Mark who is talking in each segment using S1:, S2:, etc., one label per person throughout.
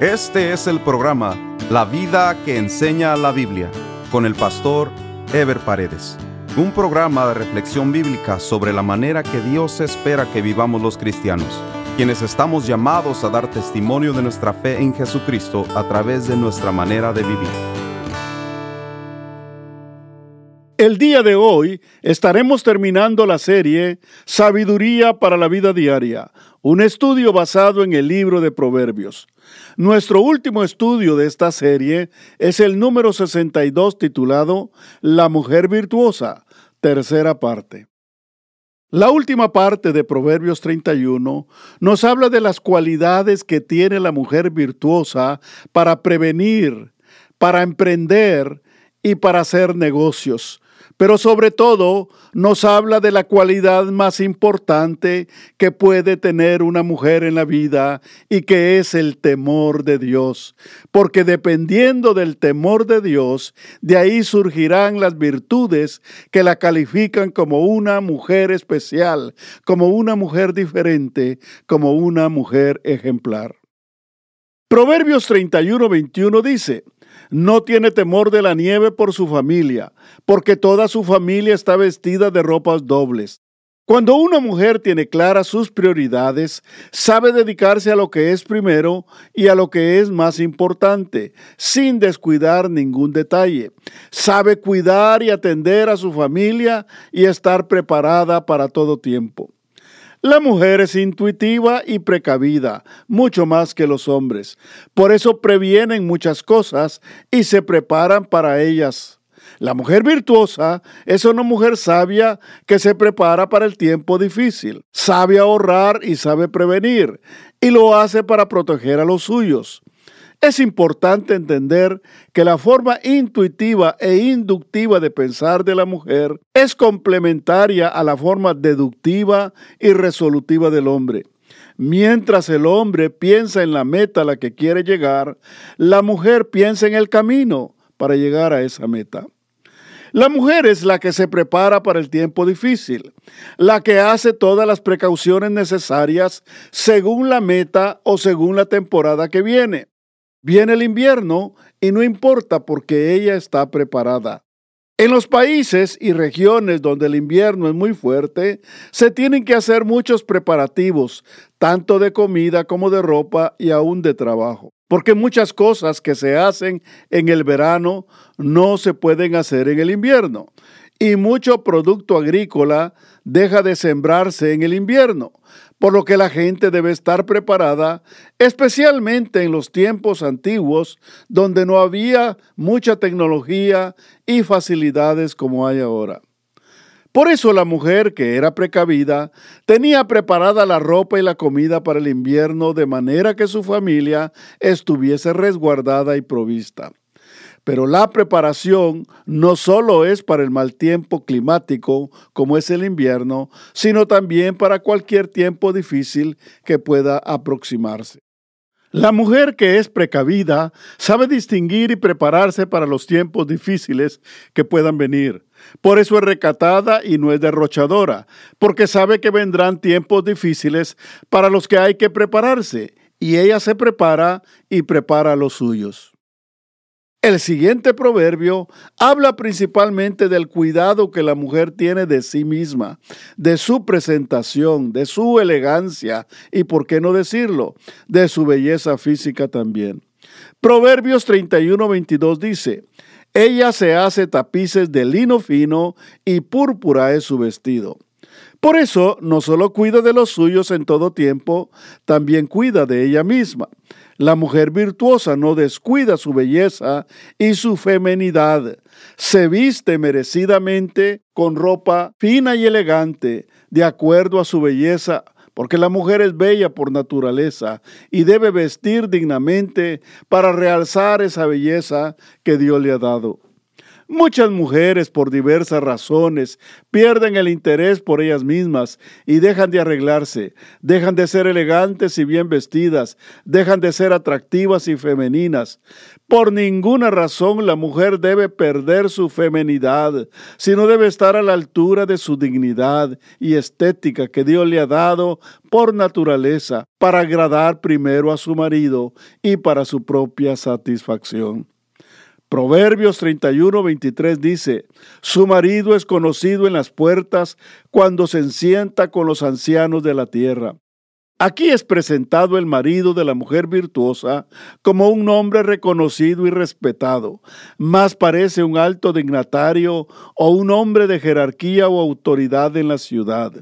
S1: Este es el programa La vida que enseña la Biblia con el pastor Ever Paredes. Un programa de reflexión bíblica sobre la manera que Dios espera que vivamos los cristianos, quienes estamos llamados a dar testimonio de nuestra fe en Jesucristo a través de nuestra manera de vivir.
S2: El día de hoy estaremos terminando la serie Sabiduría para la vida diaria, un estudio basado en el libro de Proverbios. Nuestro último estudio de esta serie es el número 62 titulado La mujer virtuosa, tercera parte. La última parte de Proverbios 31 nos habla de las cualidades que tiene la mujer virtuosa para prevenir, para emprender y para hacer negocios, pero sobre todo nos habla de la cualidad más importante que puede tener una mujer en la vida y que es el temor de Dios. Porque dependiendo del temor de Dios, de ahí surgirán las virtudes que la califican como una mujer especial, como una mujer diferente, como una mujer ejemplar. Proverbios 31, 21 dice, no tiene temor de la nieve por su familia, porque toda su familia está vestida de ropas dobles. Cuando una mujer tiene claras sus prioridades, sabe dedicarse a lo que es primero y a lo que es más importante, sin descuidar ningún detalle. Sabe cuidar y atender a su familia y estar preparada para todo tiempo. La mujer es intuitiva y precavida, mucho más que los hombres. Por eso previenen muchas cosas y se preparan para ellas. La mujer virtuosa es una mujer sabia que se prepara para el tiempo difícil, sabe ahorrar y sabe prevenir, y lo hace para proteger a los suyos. Es importante entender que la forma intuitiva e inductiva de pensar de la mujer es complementaria a la forma deductiva y resolutiva del hombre. Mientras el hombre piensa en la meta a la que quiere llegar, la mujer piensa en el camino para llegar a esa meta. La mujer es la que se prepara para el tiempo difícil, la que hace todas las precauciones necesarias según la meta o según la temporada que viene. Viene el invierno y no importa porque ella está preparada. En los países y regiones donde el invierno es muy fuerte, se tienen que hacer muchos preparativos, tanto de comida como de ropa y aún de trabajo. Porque muchas cosas que se hacen en el verano no se pueden hacer en el invierno. Y mucho producto agrícola deja de sembrarse en el invierno por lo que la gente debe estar preparada, especialmente en los tiempos antiguos, donde no había mucha tecnología y facilidades como hay ahora. Por eso la mujer, que era precavida, tenía preparada la ropa y la comida para el invierno de manera que su familia estuviese resguardada y provista. Pero la preparación no solo es para el mal tiempo climático, como es el invierno, sino también para cualquier tiempo difícil que pueda aproximarse. La mujer que es precavida sabe distinguir y prepararse para los tiempos difíciles que puedan venir. Por eso es recatada y no es derrochadora, porque sabe que vendrán tiempos difíciles para los que hay que prepararse, y ella se prepara y prepara a los suyos. El siguiente proverbio habla principalmente del cuidado que la mujer tiene de sí misma, de su presentación, de su elegancia y, por qué no decirlo, de su belleza física también. Proverbios 31-22 dice, ella se hace tapices de lino fino y púrpura es su vestido. Por eso no solo cuida de los suyos en todo tiempo, también cuida de ella misma. La mujer virtuosa no descuida su belleza y su femenidad. Se viste merecidamente con ropa fina y elegante, de acuerdo a su belleza, porque la mujer es bella por naturaleza y debe vestir dignamente para realzar esa belleza que Dios le ha dado. Muchas mujeres, por diversas razones, pierden el interés por ellas mismas y dejan de arreglarse, dejan de ser elegantes y bien vestidas, dejan de ser atractivas y femeninas. Por ninguna razón la mujer debe perder su femenidad, sino debe estar a la altura de su dignidad y estética que Dios le ha dado por naturaleza para agradar primero a su marido y para su propia satisfacción. Proverbios 31, 23 dice, Su marido es conocido en las puertas cuando se sienta con los ancianos de la tierra. Aquí es presentado el marido de la mujer virtuosa como un hombre reconocido y respetado. Más parece un alto dignatario o un hombre de jerarquía o autoridad en la ciudad.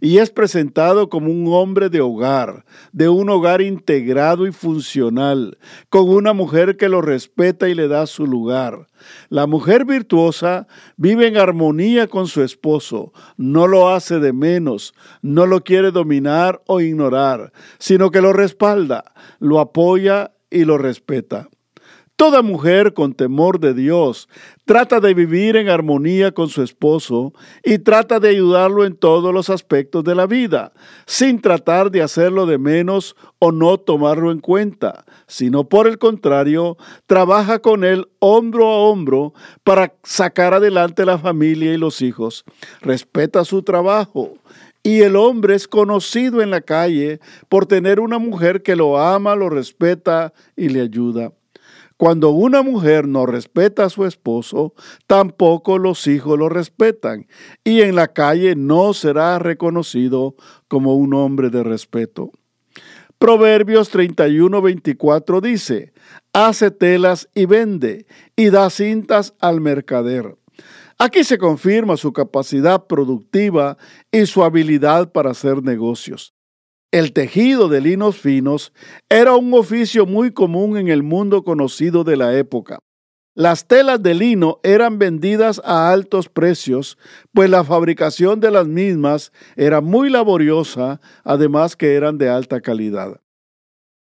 S2: Y es presentado como un hombre de hogar, de un hogar integrado y funcional, con una mujer que lo respeta y le da su lugar. La mujer virtuosa vive en armonía con su esposo, no lo hace de menos, no lo quiere dominar o ignorar, sino que lo respalda, lo apoya y lo respeta. Toda mujer con temor de Dios trata de vivir en armonía con su esposo y trata de ayudarlo en todos los aspectos de la vida, sin tratar de hacerlo de menos o no tomarlo en cuenta, sino por el contrario, trabaja con él hombro a hombro para sacar adelante la familia y los hijos. Respeta su trabajo, y el hombre es conocido en la calle por tener una mujer que lo ama, lo respeta y le ayuda. Cuando una mujer no respeta a su esposo, tampoco los hijos lo respetan y en la calle no será reconocido como un hombre de respeto. Proverbios 31, 24 dice, hace telas y vende y da cintas al mercader. Aquí se confirma su capacidad productiva y su habilidad para hacer negocios. El tejido de linos finos era un oficio muy común en el mundo conocido de la época. Las telas de lino eran vendidas a altos precios, pues la fabricación de las mismas era muy laboriosa, además que eran de alta calidad.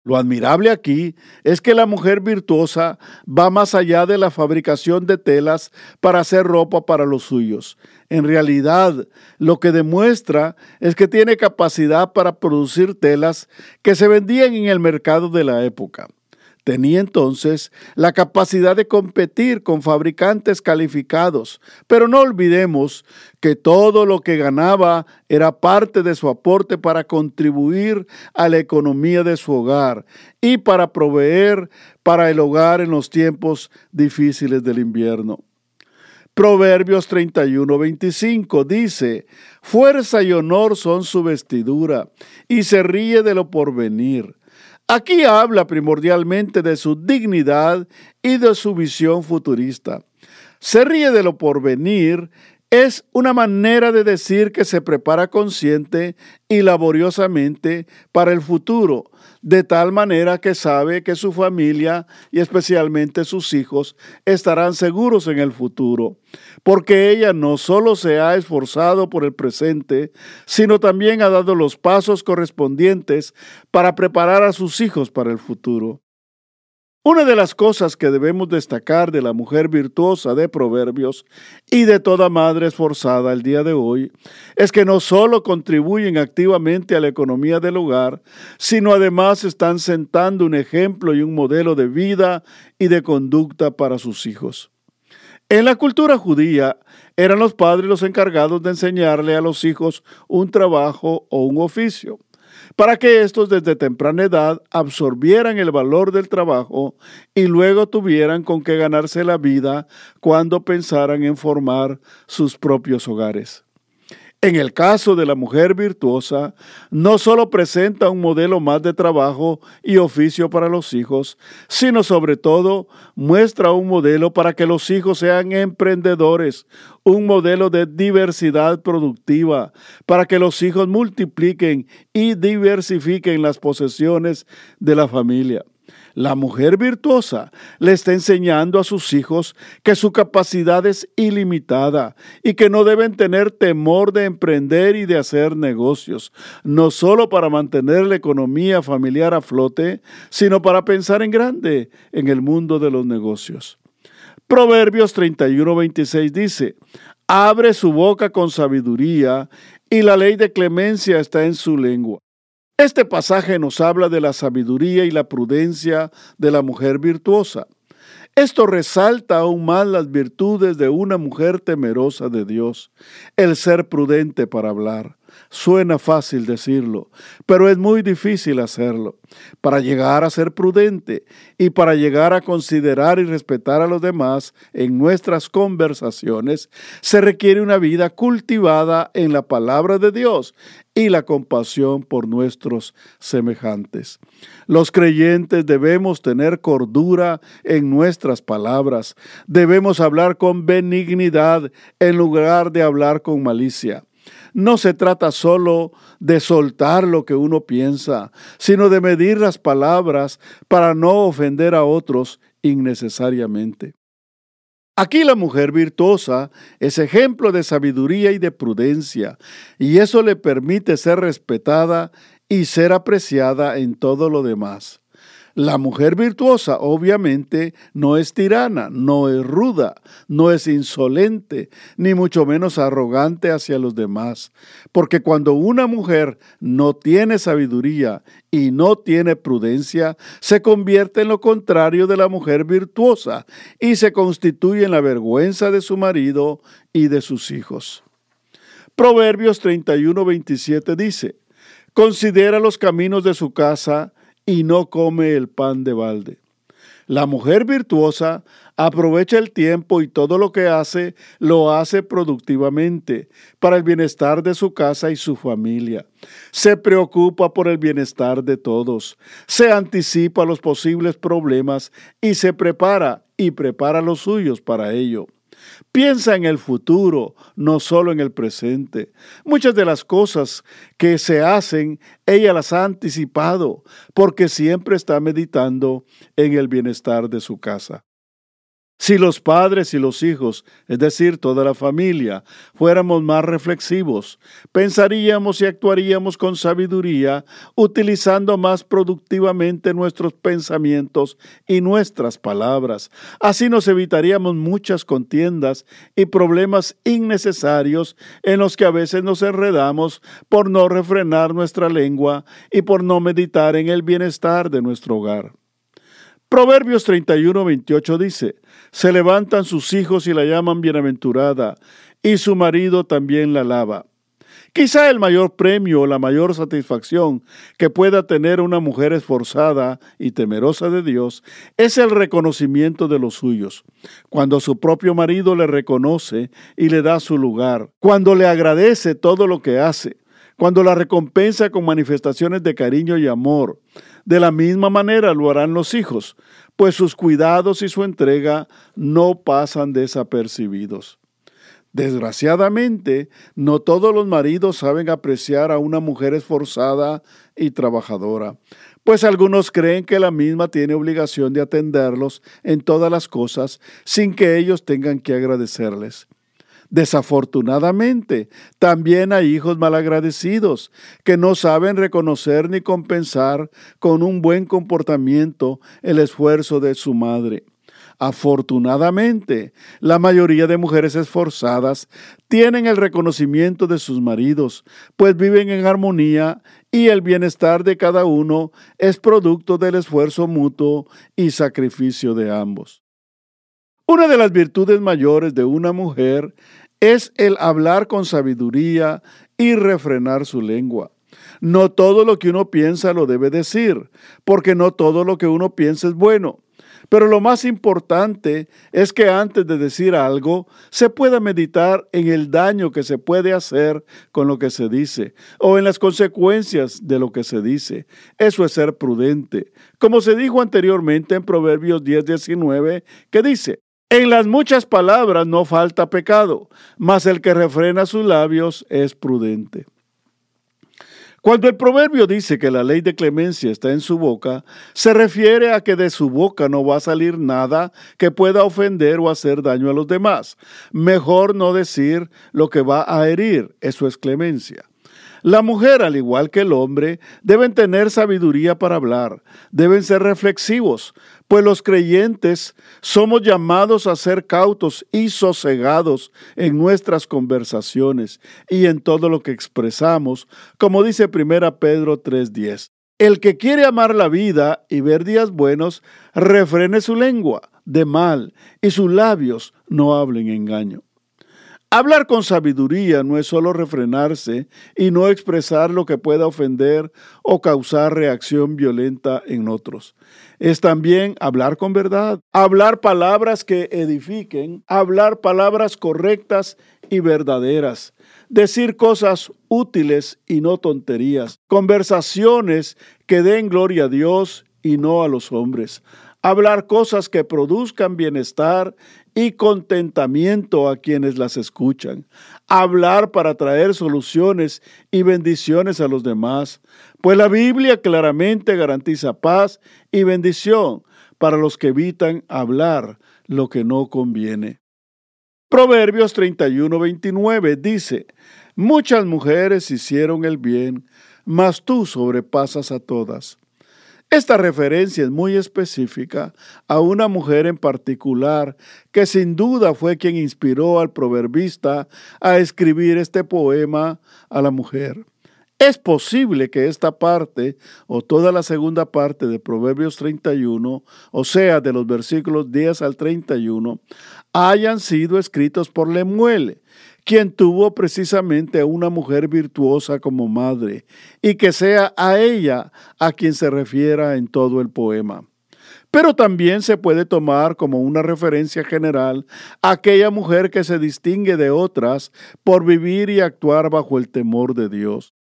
S2: Lo admirable aquí es que la mujer virtuosa va más allá de la fabricación de telas para hacer ropa para los suyos. En realidad, lo que demuestra es que tiene capacidad para producir telas que se vendían en el mercado de la época. Tenía entonces la capacidad de competir con fabricantes calificados, pero no olvidemos que todo lo que ganaba era parte de su aporte para contribuir a la economía de su hogar y para proveer para el hogar en los tiempos difíciles del invierno. Proverbios 31, 25 dice, Fuerza y honor son su vestidura, y se ríe de lo porvenir. Aquí habla primordialmente de su dignidad y de su visión futurista. Se ríe de lo porvenir es una manera de decir que se prepara consciente y laboriosamente para el futuro, de tal manera que sabe que su familia y especialmente sus hijos estarán seguros en el futuro, porque ella no solo se ha esforzado por el presente, sino también ha dado los pasos correspondientes para preparar a sus hijos para el futuro. Una de las cosas que debemos destacar de la mujer virtuosa de Proverbios y de toda madre esforzada el día de hoy es que no solo contribuyen activamente a la economía del hogar, sino además están sentando un ejemplo y un modelo de vida y de conducta para sus hijos. En la cultura judía eran los padres los encargados de enseñarle a los hijos un trabajo o un oficio para que estos desde temprana edad absorbieran el valor del trabajo y luego tuvieran con qué ganarse la vida cuando pensaran en formar sus propios hogares. En el caso de la mujer virtuosa, no solo presenta un modelo más de trabajo y oficio para los hijos, sino sobre todo muestra un modelo para que los hijos sean emprendedores, un modelo de diversidad productiva, para que los hijos multipliquen y diversifiquen las posesiones de la familia. La mujer virtuosa le está enseñando a sus hijos que su capacidad es ilimitada y que no deben tener temor de emprender y de hacer negocios, no solo para mantener la economía familiar a flote, sino para pensar en grande en el mundo de los negocios. Proverbios 31:26 dice, abre su boca con sabiduría y la ley de clemencia está en su lengua. Este pasaje nos habla de la sabiduría y la prudencia de la mujer virtuosa. Esto resalta aún más las virtudes de una mujer temerosa de Dios, el ser prudente para hablar, Suena fácil decirlo, pero es muy difícil hacerlo. Para llegar a ser prudente y para llegar a considerar y respetar a los demás en nuestras conversaciones, se requiere una vida cultivada en la palabra de Dios y la compasión por nuestros semejantes. Los creyentes debemos tener cordura en nuestras palabras, debemos hablar con benignidad en lugar de hablar con malicia. No se trata solo de soltar lo que uno piensa, sino de medir las palabras para no ofender a otros innecesariamente. Aquí la mujer virtuosa es ejemplo de sabiduría y de prudencia, y eso le permite ser respetada y ser apreciada en todo lo demás. La mujer virtuosa obviamente no es tirana, no es ruda, no es insolente, ni mucho menos arrogante hacia los demás, porque cuando una mujer no tiene sabiduría y no tiene prudencia, se convierte en lo contrario de la mujer virtuosa y se constituye en la vergüenza de su marido y de sus hijos. Proverbios 31-27 dice, Considera los caminos de su casa, y no come el pan de balde. La mujer virtuosa aprovecha el tiempo y todo lo que hace lo hace productivamente para el bienestar de su casa y su familia. Se preocupa por el bienestar de todos, se anticipa los posibles problemas y se prepara y prepara los suyos para ello. Piensa en el futuro, no solo en el presente. Muchas de las cosas que se hacen, ella las ha anticipado, porque siempre está meditando en el bienestar de su casa. Si los padres y los hijos, es decir, toda la familia, fuéramos más reflexivos, pensaríamos y actuaríamos con sabiduría, utilizando más productivamente nuestros pensamientos y nuestras palabras. Así nos evitaríamos muchas contiendas y problemas innecesarios en los que a veces nos enredamos por no refrenar nuestra lengua y por no meditar en el bienestar de nuestro hogar. Proverbios 31, 28 dice, se levantan sus hijos y la llaman bienaventurada, y su marido también la alaba. Quizá el mayor premio o la mayor satisfacción que pueda tener una mujer esforzada y temerosa de Dios es el reconocimiento de los suyos. Cuando su propio marido le reconoce y le da su lugar, cuando le agradece todo lo que hace, cuando la recompensa con manifestaciones de cariño y amor. De la misma manera lo harán los hijos, pues sus cuidados y su entrega no pasan desapercibidos. Desgraciadamente, no todos los maridos saben apreciar a una mujer esforzada y trabajadora, pues algunos creen que la misma tiene obligación de atenderlos en todas las cosas sin que ellos tengan que agradecerles. Desafortunadamente, también hay hijos malagradecidos que no saben reconocer ni compensar con un buen comportamiento el esfuerzo de su madre. Afortunadamente, la mayoría de mujeres esforzadas tienen el reconocimiento de sus maridos, pues viven en armonía y el bienestar de cada uno es producto del esfuerzo mutuo y sacrificio de ambos. Una de las virtudes mayores de una mujer es el hablar con sabiduría y refrenar su lengua. No todo lo que uno piensa lo debe decir, porque no todo lo que uno piensa es bueno. Pero lo más importante es que antes de decir algo se pueda meditar en el daño que se puede hacer con lo que se dice o en las consecuencias de lo que se dice. Eso es ser prudente. Como se dijo anteriormente en Proverbios 10:19, que dice, en las muchas palabras no falta pecado, mas el que refrena sus labios es prudente. Cuando el proverbio dice que la ley de clemencia está en su boca, se refiere a que de su boca no va a salir nada que pueda ofender o hacer daño a los demás. Mejor no decir lo que va a herir, eso es clemencia. La mujer, al igual que el hombre, deben tener sabiduría para hablar, deben ser reflexivos, pues los creyentes somos llamados a ser cautos y sosegados en nuestras conversaciones y en todo lo que expresamos, como dice 1 Pedro 3:10. El que quiere amar la vida y ver días buenos, refrene su lengua de mal y sus labios no hablen engaño. Hablar con sabiduría no es solo refrenarse y no expresar lo que pueda ofender o causar reacción violenta en otros. Es también hablar con verdad, hablar palabras que edifiquen, hablar palabras correctas y verdaderas, decir cosas útiles y no tonterías, conversaciones que den gloria a Dios y no a los hombres, hablar cosas que produzcan bienestar y contentamiento a quienes las escuchan, hablar para traer soluciones y bendiciones a los demás, pues la Biblia claramente garantiza paz y bendición para los que evitan hablar lo que no conviene. Proverbios 31-29 dice, Muchas mujeres hicieron el bien, mas tú sobrepasas a todas. Esta referencia es muy específica a una mujer en particular que sin duda fue quien inspiró al proverbista a escribir este poema a la mujer. Es posible que esta parte o toda la segunda parte de Proverbios 31, o sea, de los versículos 10 al 31, hayan sido escritos por Lemuel, quien tuvo precisamente a una mujer virtuosa como madre, y que sea a ella a quien se refiera en todo el poema. Pero también se puede tomar como una referencia general a aquella mujer que se distingue de otras por vivir y actuar bajo el temor de Dios.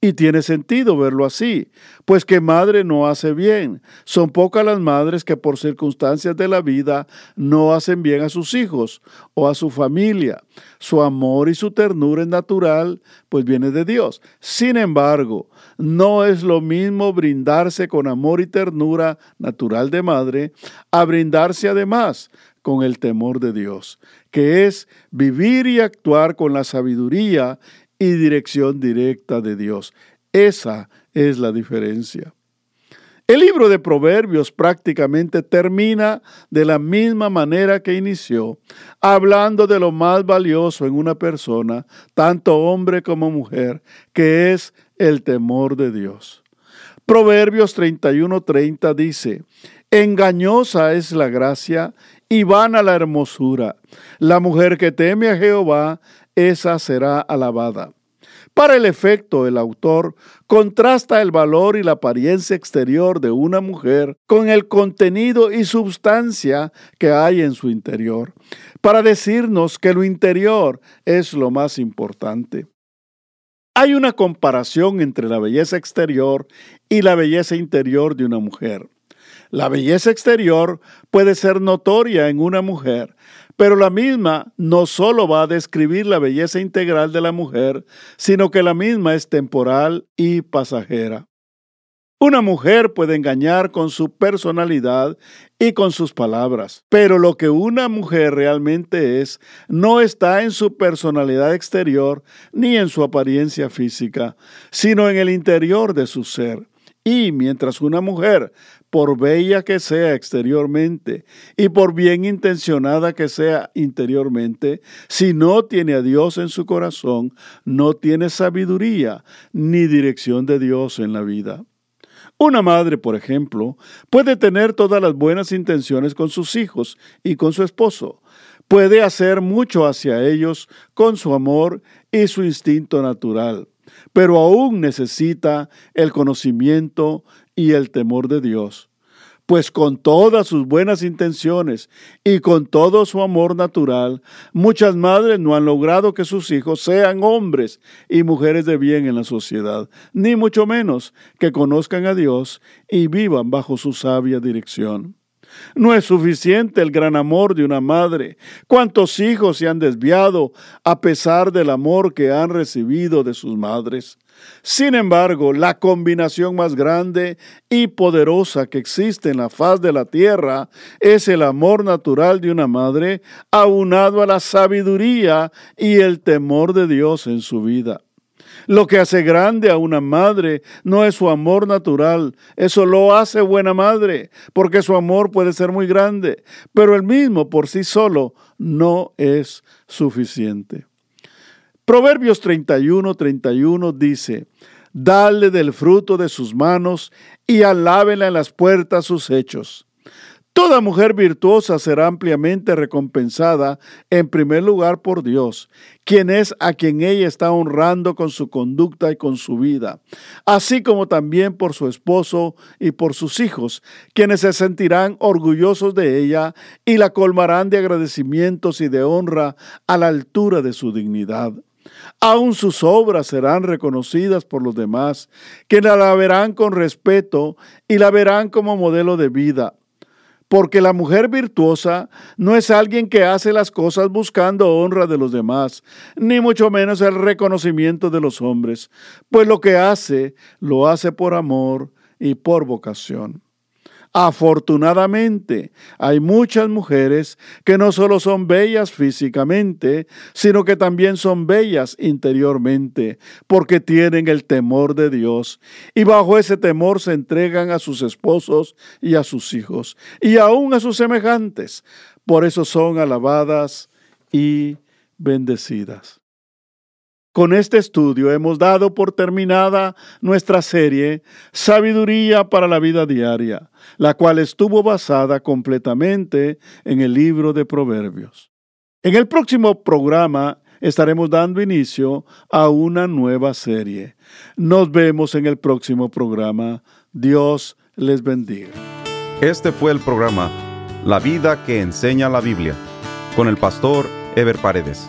S2: Y tiene sentido verlo así, pues que madre no hace bien. Son pocas las madres que por circunstancias de la vida no hacen bien a sus hijos o a su familia. Su amor y su ternura es natural, pues viene de Dios. Sin embargo, no es lo mismo brindarse con amor y ternura natural de madre a brindarse además con el temor de Dios, que es vivir y actuar con la sabiduría y dirección directa de Dios. Esa es la diferencia. El libro de Proverbios prácticamente termina de la misma manera que inició, hablando de lo más valioso en una persona, tanto hombre como mujer, que es el temor de Dios. Proverbios 31:30 dice, Engañosa es la gracia y vana la hermosura. La mujer que teme a Jehová esa será alabada. Para el efecto, el autor contrasta el valor y la apariencia exterior de una mujer con el contenido y substancia que hay en su interior, para decirnos que lo interior es lo más importante. Hay una comparación entre la belleza exterior y la belleza interior de una mujer. La belleza exterior puede ser notoria en una mujer, pero la misma no solo va a describir la belleza integral de la mujer, sino que la misma es temporal y pasajera. Una mujer puede engañar con su personalidad y con sus palabras, pero lo que una mujer realmente es no está en su personalidad exterior ni en su apariencia física, sino en el interior de su ser. Y mientras una mujer por bella que sea exteriormente y por bien intencionada que sea interiormente, si no tiene a Dios en su corazón, no tiene sabiduría ni dirección de Dios en la vida. Una madre, por ejemplo, puede tener todas las buenas intenciones con sus hijos y con su esposo. Puede hacer mucho hacia ellos con su amor y su instinto natural, pero aún necesita el conocimiento y el temor de Dios. Pues con todas sus buenas intenciones y con todo su amor natural, muchas madres no han logrado que sus hijos sean hombres y mujeres de bien en la sociedad, ni mucho menos que conozcan a Dios y vivan bajo su sabia dirección. No es suficiente el gran amor de una madre. ¿Cuántos hijos se han desviado a pesar del amor que han recibido de sus madres? Sin embargo, la combinación más grande y poderosa que existe en la faz de la tierra es el amor natural de una madre aunado a la sabiduría y el temor de Dios en su vida. Lo que hace grande a una madre no es su amor natural, eso lo hace buena madre, porque su amor puede ser muy grande, pero el mismo por sí solo no es suficiente. Proverbios 31, 31 dice, Dale del fruto de sus manos y alábela en las puertas sus hechos. Toda mujer virtuosa será ampliamente recompensada en primer lugar por Dios, quien es a quien ella está honrando con su conducta y con su vida, así como también por su esposo y por sus hijos, quienes se sentirán orgullosos de ella y la colmarán de agradecimientos y de honra a la altura de su dignidad. Aún sus obras serán reconocidas por los demás, quienes la verán con respeto y la verán como modelo de vida porque la mujer virtuosa no es alguien que hace las cosas buscando honra de los demás, ni mucho menos el reconocimiento de los hombres, pues lo que hace lo hace por amor y por vocación. Afortunadamente, hay muchas mujeres que no solo son bellas físicamente, sino que también son bellas interiormente, porque tienen el temor de Dios y bajo ese temor se entregan a sus esposos y a sus hijos y aún a sus semejantes. Por eso son alabadas y bendecidas. Con este estudio hemos dado por terminada nuestra serie Sabiduría para la vida diaria, la cual estuvo basada completamente en el libro de Proverbios. En el próximo programa estaremos dando inicio a una nueva serie. Nos vemos en el próximo programa. Dios les bendiga.
S1: Este fue el programa La vida que enseña la Biblia con el pastor Ever Paredes.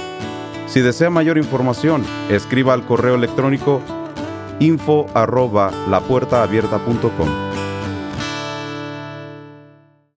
S1: Si desea mayor información, escriba al correo electrónico info arroba lapuertaabierta.com.